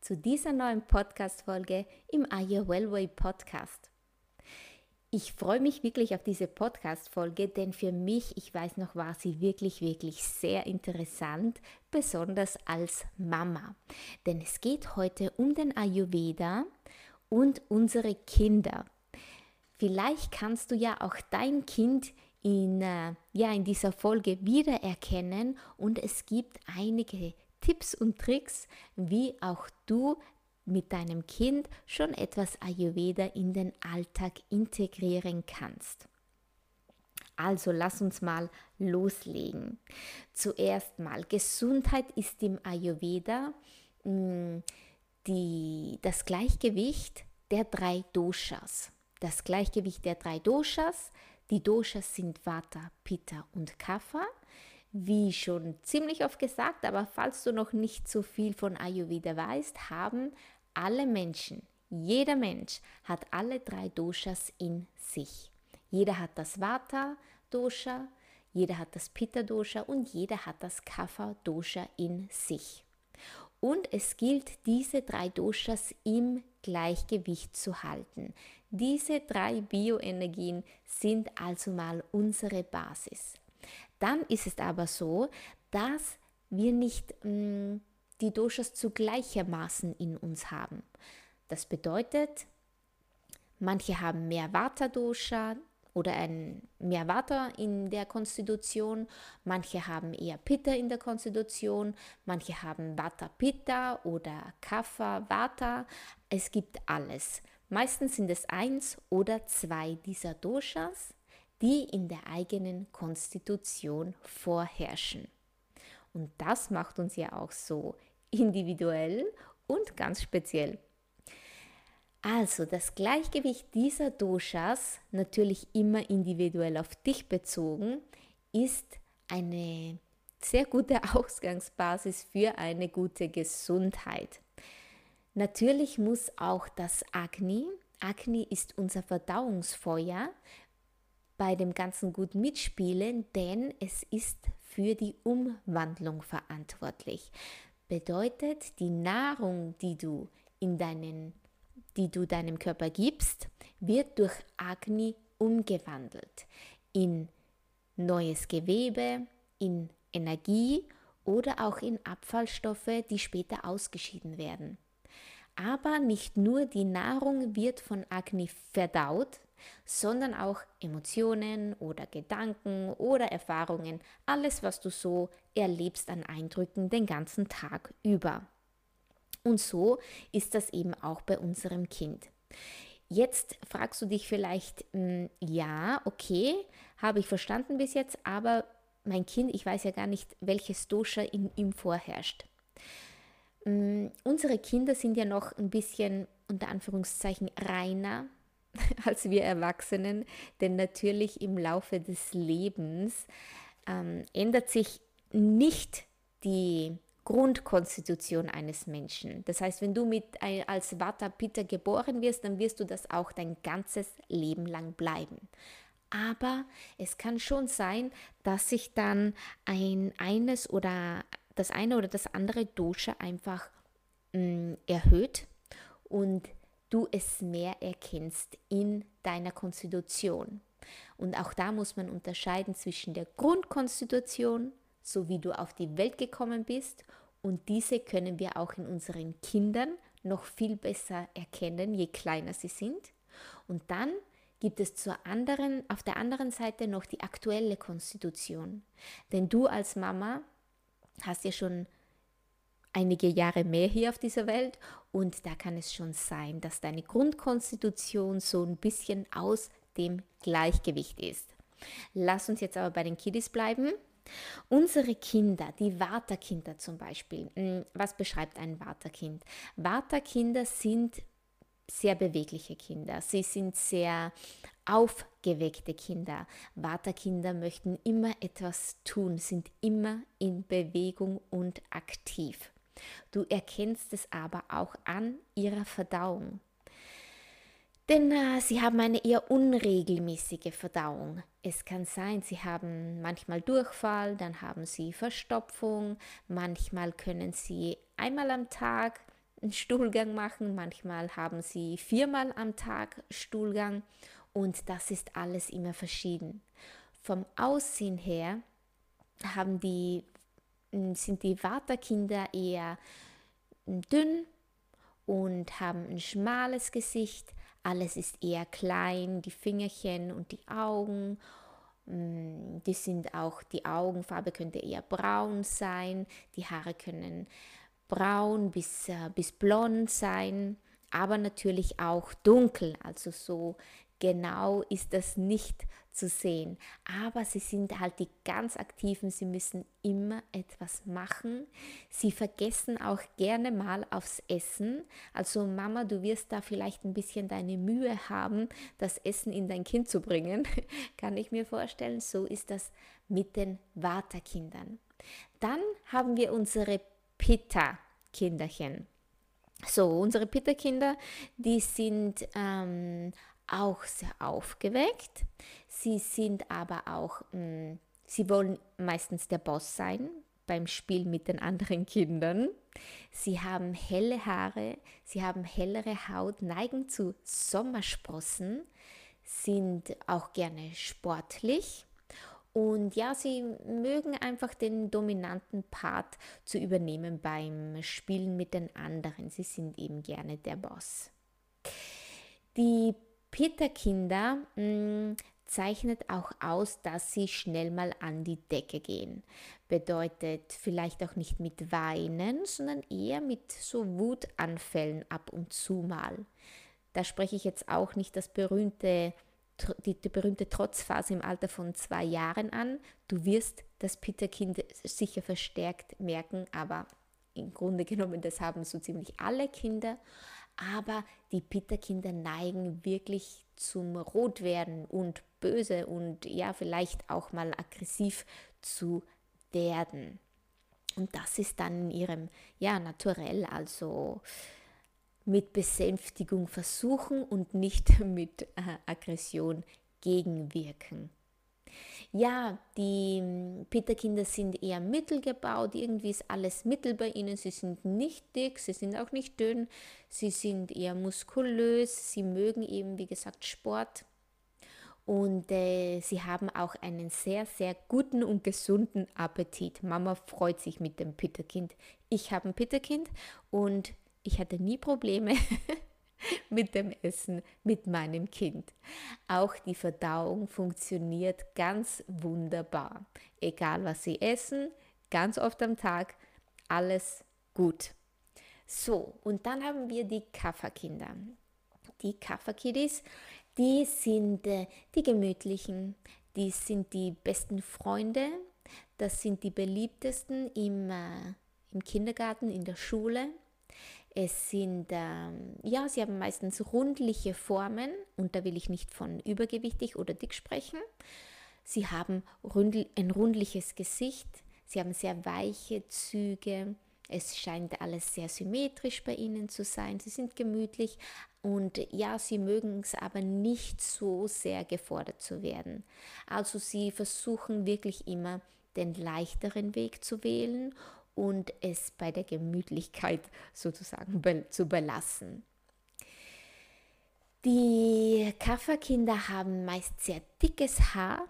zu dieser neuen Podcast-Folge im You Wellway Podcast. Ich freue mich wirklich auf diese Podcast-Folge, denn für mich, ich weiß noch, war sie wirklich, wirklich sehr interessant, besonders als Mama. Denn es geht heute um den Ayurveda und unsere Kinder. Vielleicht kannst du ja auch dein Kind in, äh, ja, in dieser Folge wiedererkennen und es gibt einige Tipps und Tricks, wie auch du mit deinem Kind schon etwas Ayurveda in den Alltag integrieren kannst. Also lass uns mal loslegen. Zuerst mal, Gesundheit ist im Ayurveda mh, hm, die, das Gleichgewicht der drei Doshas. Das Gleichgewicht der drei Doshas. Die Doshas sind Vata, Pitta und Kapha wie schon ziemlich oft gesagt, aber falls du noch nicht so viel von Ayurveda weißt, haben alle Menschen, jeder Mensch hat alle drei Doshas in sich. Jeder hat das Vata-Dosha, jeder hat das Pitta-Dosha und jeder hat das Kapha-Dosha in sich. Und es gilt, diese drei Doshas im Gleichgewicht zu halten. Diese drei Bioenergien sind also mal unsere Basis. Dann ist es aber so, dass wir nicht mh, mm, die Doshas zu gleichermaßen in uns haben. Das bedeutet, manche haben mehr Vata-Dosha oder ein mehr Vata in der Konstitution, manche haben eher Pitta in der Konstitution, manche haben Vata-Pitta oder Kapha-Vata. Es gibt alles. Meistens sind es eins oder zwei dieser Doshas die in der eigenen Konstitution vorherrschen. Und das macht uns ja auch so individuell und ganz speziell. Also das Gleichgewicht dieser Doshas, natürlich immer individuell auf dich bezogen, ist eine sehr gute Ausgangsbasis für eine gute Gesundheit. Natürlich muss auch das Agni, Agni ist unser Verdauungsfeuer, bei dem Ganzen gut mitspielen, denn es ist für die Umwandlung verantwortlich. Bedeutet, die Nahrung, die du in deinen, die du deinem Körper gibst, wird durch Agni umgewandelt in neues Gewebe, in Energie oder auch in Abfallstoffe, die später ausgeschieden werden. Aber nicht nur die Nahrung wird von Agni verdaut, sondern auch Emotionen oder Gedanken oder Erfahrungen, alles, was du so erlebst an Eindrücken den ganzen Tag über. Und so ist das eben auch bei unserem Kind. Jetzt fragst du dich vielleicht, hm, ja, okay, habe ich verstanden bis jetzt, aber mein Kind, ich weiß ja gar nicht, welches Dosha in ihm vorherrscht. Hm, unsere Kinder sind ja noch ein bisschen unter Anführungszeichen reiner als wir Erwachsenen, denn natürlich im Laufe des Lebens ähm, ändert sich nicht die Grundkonstitution eines Menschen. Das heißt, wenn du mit als Vata Pitta geboren wirst, dann wirst du das auch dein ganzes Leben lang bleiben. Aber es kann schon sein, dass sich dann ein eines oder das eine oder das andere Dosha einfach mh, mm, erhöht und du es mehr erkennst in deiner Konstitution. Und auch da muss man unterscheiden zwischen der Grundkonstitution, so wie du auf die Welt gekommen bist, und diese können wir auch in unseren Kindern noch viel besser erkennen, je kleiner sie sind. Und dann gibt es zur anderen, auf der anderen Seite noch die aktuelle Konstitution. Denn du als Mama hast ja schon einige Jahre mehr hier auf dieser Welt und da kann es schon sein, dass deine Grundkonstitution so ein bisschen aus dem Gleichgewicht ist. Lass uns jetzt aber bei den Kiddies bleiben. Unsere Kinder, die Vata-Kinder zum Beispiel, hm, was beschreibt ein Vata-Kind? Vata-Kinder sind sehr bewegliche Kinder. Sie sind sehr aufgeweckte Kinder. Vata-Kinder möchten immer etwas tun, sind immer in Bewegung und aktiv. Du erkennst es aber auch an ihrer Verdauung. Denn äh, sie haben eine eher unregelmäßige Verdauung. Es kann sein, sie haben manchmal Durchfall, dann haben sie Verstopfung, manchmal können sie einmal am Tag einen Stuhlgang machen, manchmal haben sie viermal am Tag Stuhlgang und das ist alles immer verschieden. Vom Aussehen her haben die, sind die Vata-Kinder eher dünn und haben ein schmales Gesicht, alles ist eher klein, die Fingerchen und die Augen. Die sind auch, die Augenfarbe könnte eher braun sein, die Haare können braun bis, äh, bis blond sein, aber natürlich auch dunkel, also so genau ist das nicht zu sehen. Aber sie sind halt die ganz aktiven, sie müssen immer etwas machen. Sie vergessen auch gerne mal aufs Essen. Also Mama, du wirst da vielleicht ein bisschen deine Mühe haben, das Essen in dein Kind zu bringen. Kann ich mir vorstellen. So ist das mit den Vata-Kindern. Dann haben wir unsere Pitta-Kinderchen. So, unsere Pitta-Kinder, die sind ähm, auch sehr aufgeweckt. Sie sind aber auch, mh, mm, sie wollen meistens der Boss sein beim Spiel mit den anderen Kindern. Sie haben helle Haare, sie haben hellere Haut, neigen zu Sommersprossen, sind auch gerne sportlich und ja, sie mögen einfach den dominanten Part zu übernehmen beim Spielen mit den anderen. Sie sind eben gerne der Boss. Die Peterkinder mh, mm, zeichnet auch aus, dass sie schnell mal an die Decke gehen. Bedeutet vielleicht auch nicht mit Weinen, sondern eher mit so Wutanfällen ab und zu mal. Da spreche ich jetzt auch nicht das berühmte, die, die berühmte Trotzphase im Alter von zwei Jahren an. Du wirst das Peterkind sicher verstärkt merken, aber im Grunde genommen, das haben so ziemlich alle Kinder aber die Pitterkinder neigen wirklich zum Rotwerden und böse und ja, vielleicht auch mal aggressiv zu werden. Und das ist dann in ihrem, ja, naturell, also mit Besänftigung versuchen und nicht mit äh, Aggression gegenwirken. Ja, die hm, Peterkinder sind eher mittelgebaut, irgendwie ist alles mittel bei ihnen. Sie sind nicht dick, sie sind auch nicht dünn, sie sind eher muskulös, sie mögen eben, wie gesagt, Sport. Und äh, sie haben auch einen sehr, sehr guten und gesunden Appetit. Mama freut sich mit dem Peterkind. Ich habe ein Peterkind und ich hatte nie Probleme mit dem Essen mit meinem Kind. Auch die Verdauung funktioniert ganz wunderbar. Egal was Sie essen, ganz oft am Tag, alles gut. So, und dann haben wir die Kafferkinder. Die Kafferkiddies, die sind äh, die gemütlichen, die sind die besten Freunde, das sind die beliebtesten im, äh, im Kindergarten, in der Schule. Es sind, ähm, ja, sie haben meistens rundliche Formen und da will ich nicht von übergewichtig oder dick sprechen. Sie haben rundl ein rundliches Gesicht, sie haben sehr weiche Züge, es scheint alles sehr symmetrisch bei ihnen zu sein, sie sind gemütlich und ja, sie mögen es aber nicht so sehr gefordert zu werden. Also sie versuchen wirklich immer den leichteren Weg zu wählen und es bei der Gemütlichkeit sozusagen zu belassen. Die Kafferkinder haben meist sehr dickes Haar,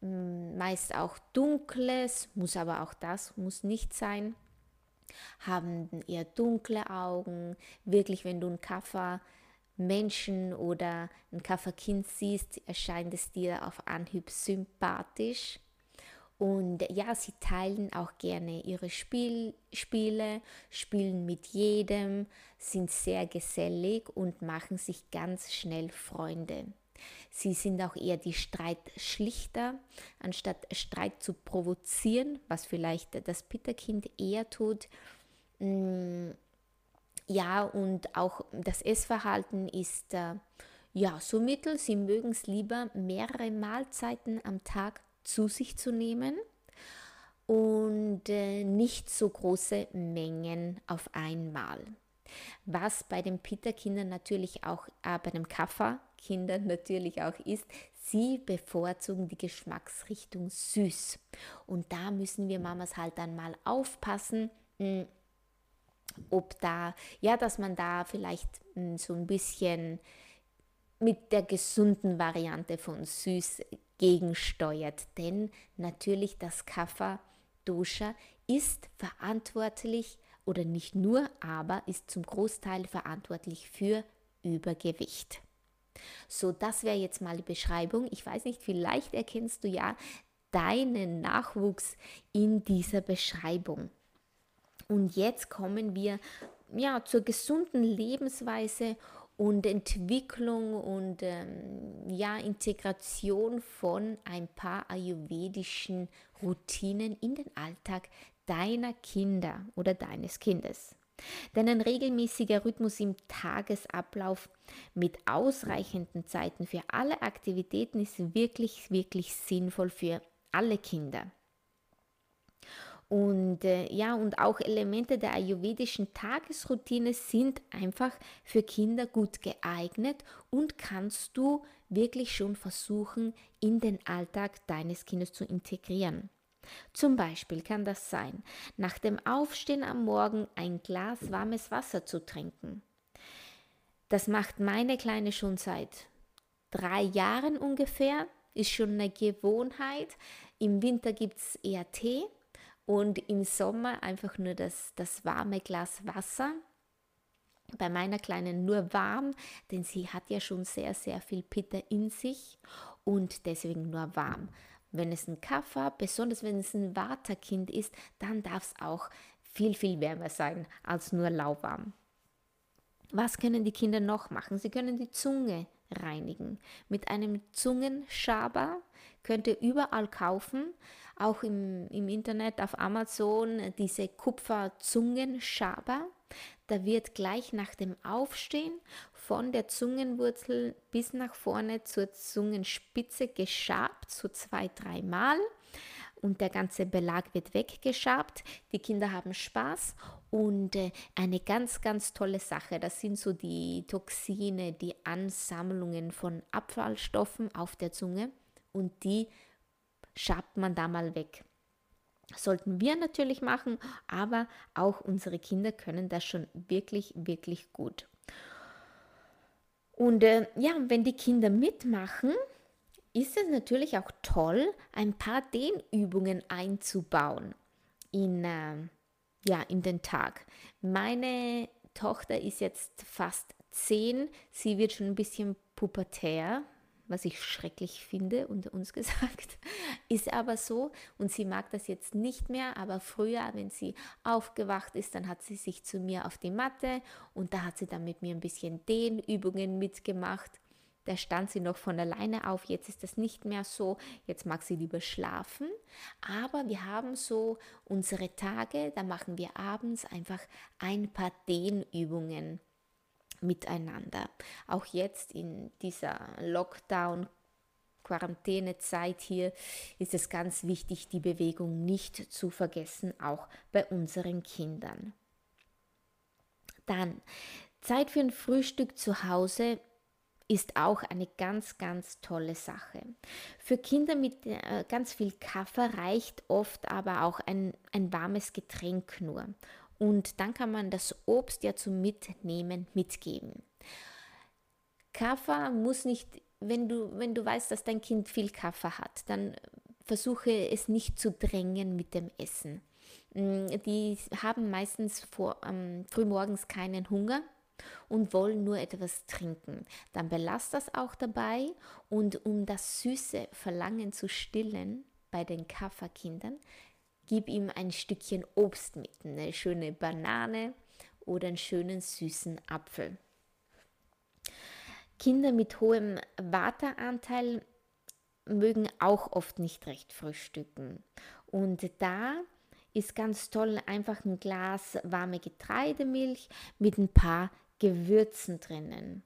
meist auch dunkles, muss aber auch das, muss nicht sein, haben eher dunkle Augen. Wirklich, wenn du einen Kaffer Menschen oder ein Kafferkind siehst, erscheint es dir auf Anhieb sympathisch. Und ja, sie teilen auch gerne ihre Spiel, Spiele, spielen mit jedem, sind sehr gesellig und machen sich ganz schnell Freunde. Sie sind auch eher die Streitschlichter, anstatt Streit zu provozieren, was vielleicht das Pitterkind eher tut, mm, Ja, und auch das Essverhalten ist äh, ja so mittel. Sie mögen es lieber, mehrere Mahlzeiten am Tag zu sich zu nehmen und äh, nicht so große Mengen auf einmal. Was bei den Pita-Kindern natürlich auch, äh, bei den Kaffa-Kindern natürlich auch ist, sie bevorzugen die Geschmacksrichtung süß. Und da müssen wir Mamas halt dann mal aufpassen, mh, hm, ob da, ja, dass man da vielleicht mh, hm, so ein bisschen mit der gesunden Variante von süß gegensteuert. Denn natürlich das Kaffa Dosha ist verantwortlich oder nicht nur, aber ist zum Großteil verantwortlich für Übergewicht. So, das wäre jetzt mal die Beschreibung. Ich weiß nicht, vielleicht erkennst du ja deinen Nachwuchs in dieser Beschreibung. Und jetzt kommen wir ja zur gesunden Lebensweise und Entwicklung und ähm, ja, Integration von ein paar ayurvedischen Routinen in den Alltag deiner Kinder oder deines Kindes. Denn ein regelmäßiger Rhythmus im Tagesablauf mit ausreichenden Zeiten für alle Aktivitäten ist wirklich, wirklich sinnvoll für alle Kinder. Und äh, ja, und auch Elemente der ayurvedischen Tagesroutine sind einfach für Kinder gut geeignet und kannst du wirklich schon versuchen, in den Alltag deines Kindes zu integrieren. Zum Beispiel kann das sein, nach dem Aufstehen am Morgen ein Glas warmes Wasser zu trinken. Das macht meine Kleine schon seit drei Jahren ungefähr, ist schon eine Gewohnheit. Im Winter gibt es eher Tee und im Sommer einfach nur das, das warme Glas Wasser. Bei meiner Kleinen nur warm, denn sie hat ja schon sehr, sehr viel Pitter in sich und deswegen nur warm. Wenn es ein Kaffer, besonders wenn es ein Waterkind ist, dann darf es auch viel, viel wärmer sein als nur lauwarm. Was können die Kinder noch machen? Sie können die Zunge reinigen. Mit einem Zungenschaber könnt ihr überall kaufen, auch im, im Internet auf Amazon, diese Kupferzungenschaber. Da wird gleich nach dem Aufstehen von der Zungenwurzel bis nach vorne zur Zungenspitze geschabt, so zwei, dreimal und der ganze Belag wird weggeschabt. Die Kinder haben Spaß und äh, eine ganz, ganz tolle Sache, das sind so die Toxine, die Ansammlungen von Abfallstoffen auf der Zunge und die schabt man da mal weg. Sollten wir natürlich machen, aber auch unsere Kinder können das schon wirklich, wirklich gut. Und äh, ja, wenn die Kinder mitmachen, ist es natürlich auch toll, ein paar Dehnübungen einzubauen in, äh, ja, in den Tag. Meine Tochter ist jetzt fast zehn, sie wird schon ein bisschen pubertär, was ich schrecklich finde, unter uns gesagt, ist aber so. Und sie mag das jetzt nicht mehr, aber früher, wenn sie aufgewacht ist, dann hat sie sich zu mir auf die Matte. Und da hat sie dann mit mir ein bisschen Dehnübungen mitgemacht da stand sie noch von alleine auf, jetzt ist das nicht mehr so, jetzt mag sie lieber schlafen, aber wir haben so unsere Tage, da machen wir abends einfach ein paar Dehnübungen miteinander. Auch jetzt in dieser Lockdown Quarantänezeit hier ist es ganz wichtig, die Bewegung nicht zu vergessen, auch bei unseren Kindern. Dann Zeit für ein Frühstück zu Hause ist auch eine ganz, ganz tolle Sache. Für Kinder mit äh, ganz viel Kaffee reicht oft aber auch ein, ein warmes Getränk nur. Und dann kann man das Obst ja zum Mitnehmen mitgeben. Kaffee muss nicht, wenn du, wenn du weißt, dass dein Kind viel Kaffee hat, dann versuche es nicht zu drängen mit dem Essen. Mm, die haben meistens vor, ähm, frühmorgens keinen Hunger und wollen nur etwas trinken. Dann belast das auch dabei und um das süße Verlangen zu stillen bei den Kafferkindern, gib ihm ein Stückchen Obst mit, eine schöne Banane oder einen schönen süßen Apfel. Kinder mit hohem Wateranteil mögen auch oft nicht recht frühstücken. Und da ist ganz toll einfach ein Glas warme Getreidemilch mit ein paar Gewürzen drinnen.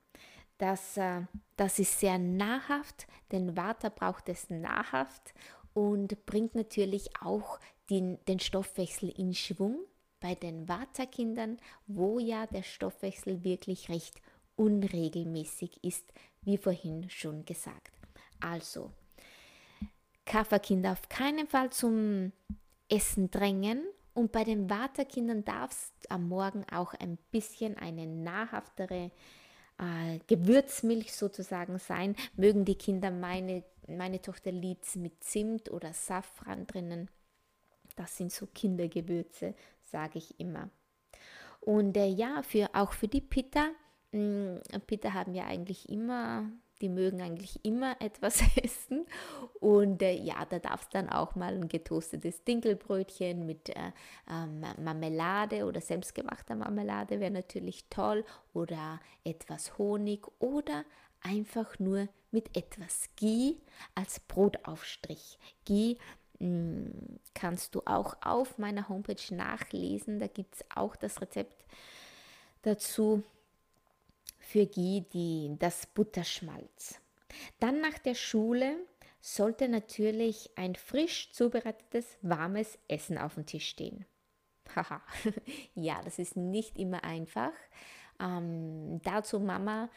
Das, äh, das ist sehr nahrhaft, denn Vata braucht es nahrhaft und bringt natürlich auch den, den Stoffwechsel in Schwung bei den Vata-Kindern, wo ja der Stoffwechsel wirklich recht unregelmäßig ist, wie vorhin schon gesagt. Also, Kafferkinder auf keinen Fall zum Essen drängen und bei den Vata-Kindern darf es am Morgen auch ein bisschen eine nahrhaftere äh, Gewürzmilch sozusagen sein. Mögen die Kinder meine, meine Tochter liebt mit Zimt oder Safran drinnen. Das sind so Kindergewürze, sage ich immer. Und äh, ja, für, auch für die Pitta, mm, Pitta haben ja eigentlich immer die mögen eigentlich immer etwas essen. Und äh, ja, da darf es dann auch mal ein getoastetes Dinkelbrötchen mit äh, ähm, Marmelade oder selbstgemachter Marmelade wäre natürlich toll. Oder etwas Honig oder einfach nur mit etwas Ghee als Brotaufstrich. Ghee mm, kannst du auch auf meiner Homepage nachlesen. Da gibt es auch das Rezept dazu für die, das Butterschmalz. Dann nach der Schule sollte natürlich ein frisch zubereitetes, warmes Essen auf dem Tisch stehen. Haha, ja, das ist nicht immer einfach. Ähm, dazu, Mama,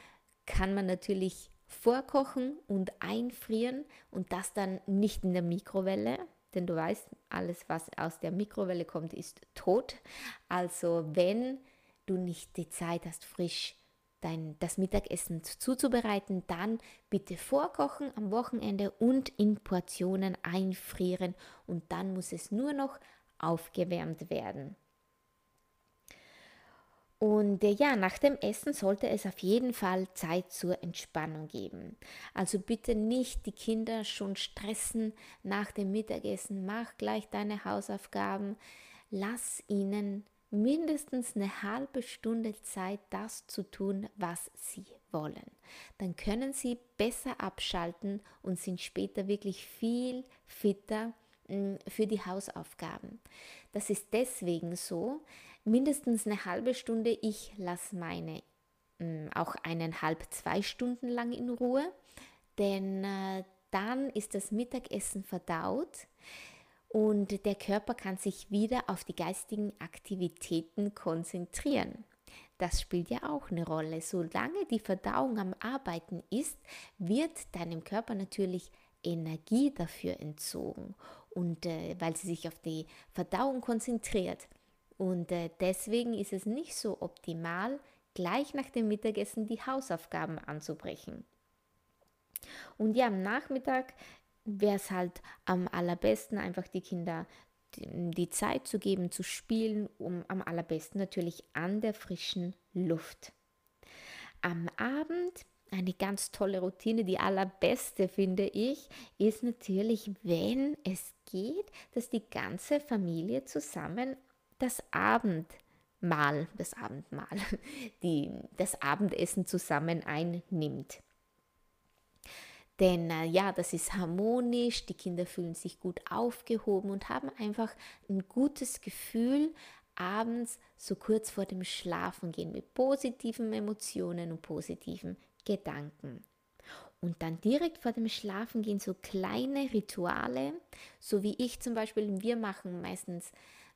kann man natürlich vorkochen und einfrieren und das dann nicht in der Mikrowelle, denn du weißt, alles, was aus der Mikrowelle kommt, ist tot. Also wenn du nicht die Zeit hast, frisch dein, das Mittagessen zuzubereiten, dann bitte vorkochen am Wochenende und in Portionen einfrieren und dann muss es nur noch aufgewärmt werden. Und äh, ja, nach dem Essen sollte es auf jeden Fall Zeit zur Entspannung geben. Also bitte nicht die Kinder schon stressen nach dem Mittagessen, mach gleich deine Hausaufgaben, lass ihnen mindestens eine halbe Stunde Zeit, das zu tun, was sie wollen. Dann können sie besser abschalten und sind später wirklich viel fitter mm, für die Hausaufgaben. Das ist deswegen so, mindestens eine halbe Stunde, ich lasse meine mm, auch eineinhalb, zwei Stunden lang in Ruhe, denn äh, dann ist das Mittagessen verdaut und der Körper kann sich wieder auf die geistigen Aktivitäten konzentrieren. Das spielt ja auch eine Rolle. Solange die Verdauung am Arbeiten ist, wird deinem Körper natürlich Energie dafür entzogen und äh, weil sie sich auf die Verdauung konzentriert. Und äh, deswegen ist es nicht so optimal, gleich nach dem Mittagessen die Hausaufgaben anzubrechen. Und ja, am Nachmittag wäre es halt am allerbesten, einfach die Kinder die, Zeit zu geben, zu spielen, um am allerbesten natürlich an der frischen Luft. Am Abend eine ganz tolle Routine, die allerbeste finde ich, ist natürlich, wenn es geht, dass die ganze Familie zusammen das Abendmahl, das Abendmahl, die, das Abendessen zusammen einnimmt. Denn äh, ja, das ist harmonisch, die Kinder fühlen sich gut aufgehoben und haben einfach ein gutes Gefühl abends so kurz vor dem Schlafengehen mit positiven Emotionen und positiven Gedanken. Und dann direkt vor dem Schlafengehen so kleine Rituale, so wie ich zum Beispiel, wir machen meistens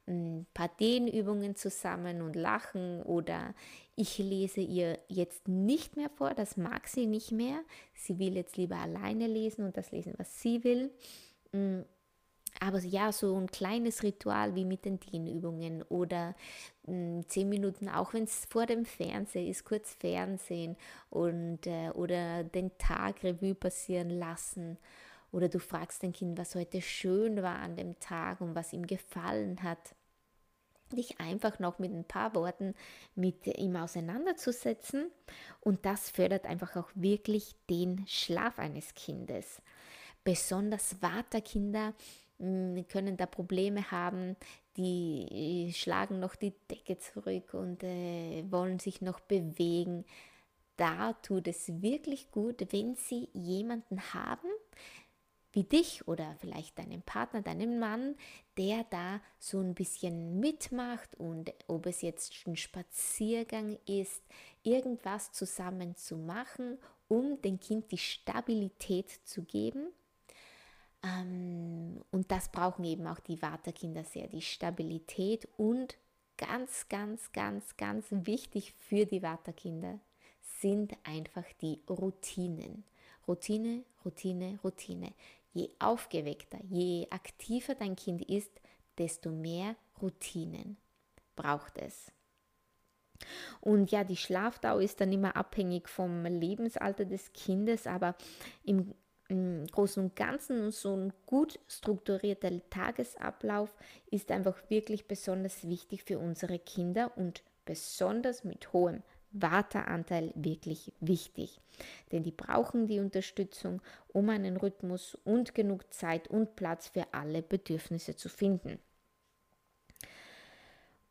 ein paar Dehnübungen zusammen und lachen oder ich lese ihr jetzt nicht mehr vor, das mag sie nicht mehr. Sie will jetzt lieber alleine lesen und das lesen, was sie will. Mm, aber ja, so ein kleines Ritual wie mit den Dehnübungen oder mm, zehn Minuten, auch wenn es vor dem Fernseher ist, kurz Fernsehen und, äh, oder den Tag Revue passieren lassen. Oder du fragst dein Kind, was heute schön war an dem Tag und was ihm gefallen hat dich einfach noch mit ein paar Worten mit ihm auseinanderzusetzen und das fördert einfach auch wirklich den Schlaf eines Kindes. Besonders Vaterkinder hm, können da Probleme haben, die schlagen noch die Decke zurück und äh, wollen sich noch bewegen. Da tut es wirklich gut, wenn sie jemanden haben, wie dich oder vielleicht deinen Partner, deinen Mann, der da so ein bisschen mitmacht und ob es jetzt ein Spaziergang ist, irgendwas zusammen zu machen, um dem Kind die Stabilität zu geben. Ähm, und das brauchen eben auch die Vaterkinder sehr, die Stabilität und ganz, ganz, ganz, ganz wichtig für die Vaterkinder sind einfach die Routinen. Routine, Routine, Routine. Je aufgeweckter, je aktiver dein Kind ist, desto mehr Routinen braucht es. Und ja, die Schlafdauer ist dann immer abhängig vom Lebensalter des Kindes, aber im, Großen und Ganzen so ein gut strukturierter Tagesablauf ist einfach wirklich besonders wichtig für unsere Kinder und besonders mit hohem Vateranteil wirklich wichtig, denn die brauchen die Unterstützung, um einen Rhythmus und genug Zeit und Platz für alle Bedürfnisse zu finden.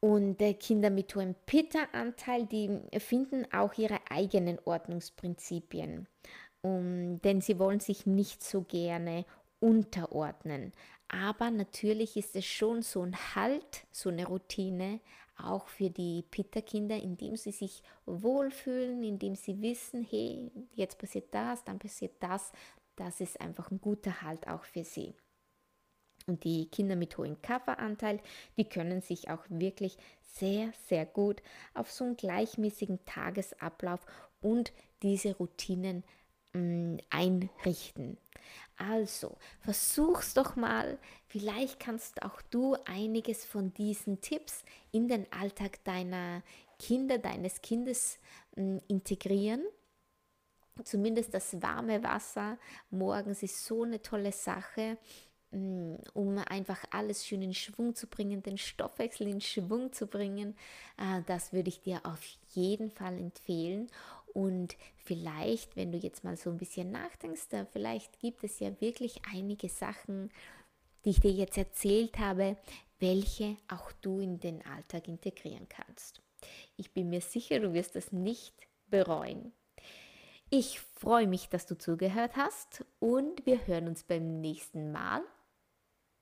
Und Kinder mit hohem Pitta-Anteil, die finden auch ihre eigenen Ordnungsprinzipien, um, denn sie wollen sich nicht so gerne unterordnen. Aber natürlich ist es schon so ein Halt, so eine Routine, auch für die Pitta-Kinder, indem sie sich wohlfühlen, indem sie wissen, hey, jetzt passiert das, dann passiert das. Das ist einfach ein guter Halt auch für sie. Und die Kinder mit hohem Kafferanteil, die können sich auch wirklich sehr, sehr gut auf so einen gleichmäßigen Tagesablauf und diese Routinen Mm, einrichten. Also, versuch's doch mal. Vielleicht kannst auch du einiges von diesen Tipps in den Alltag deiner Kinder, deines Kindes mm, integrieren. Zumindest das warme Wasser morgens ist so eine tolle Sache. Mm, um einfach alles schön in Schwung zu bringen, den Stoffwechsel in Schwung zu bringen. Äh, das würde ich dir auf jeden Fall empfehlen. Und vielleicht, wenn du jetzt mal so ein bisschen nachdenkst, vielleicht gibt es ja wirklich einige Sachen, die ich dir jetzt erzählt habe, welche auch du in den Alltag integrieren kannst. Ich bin mir sicher, du wirst das nicht bereuen. Ich freue mich, dass du zugehört hast und wir hören uns beim nächsten Mal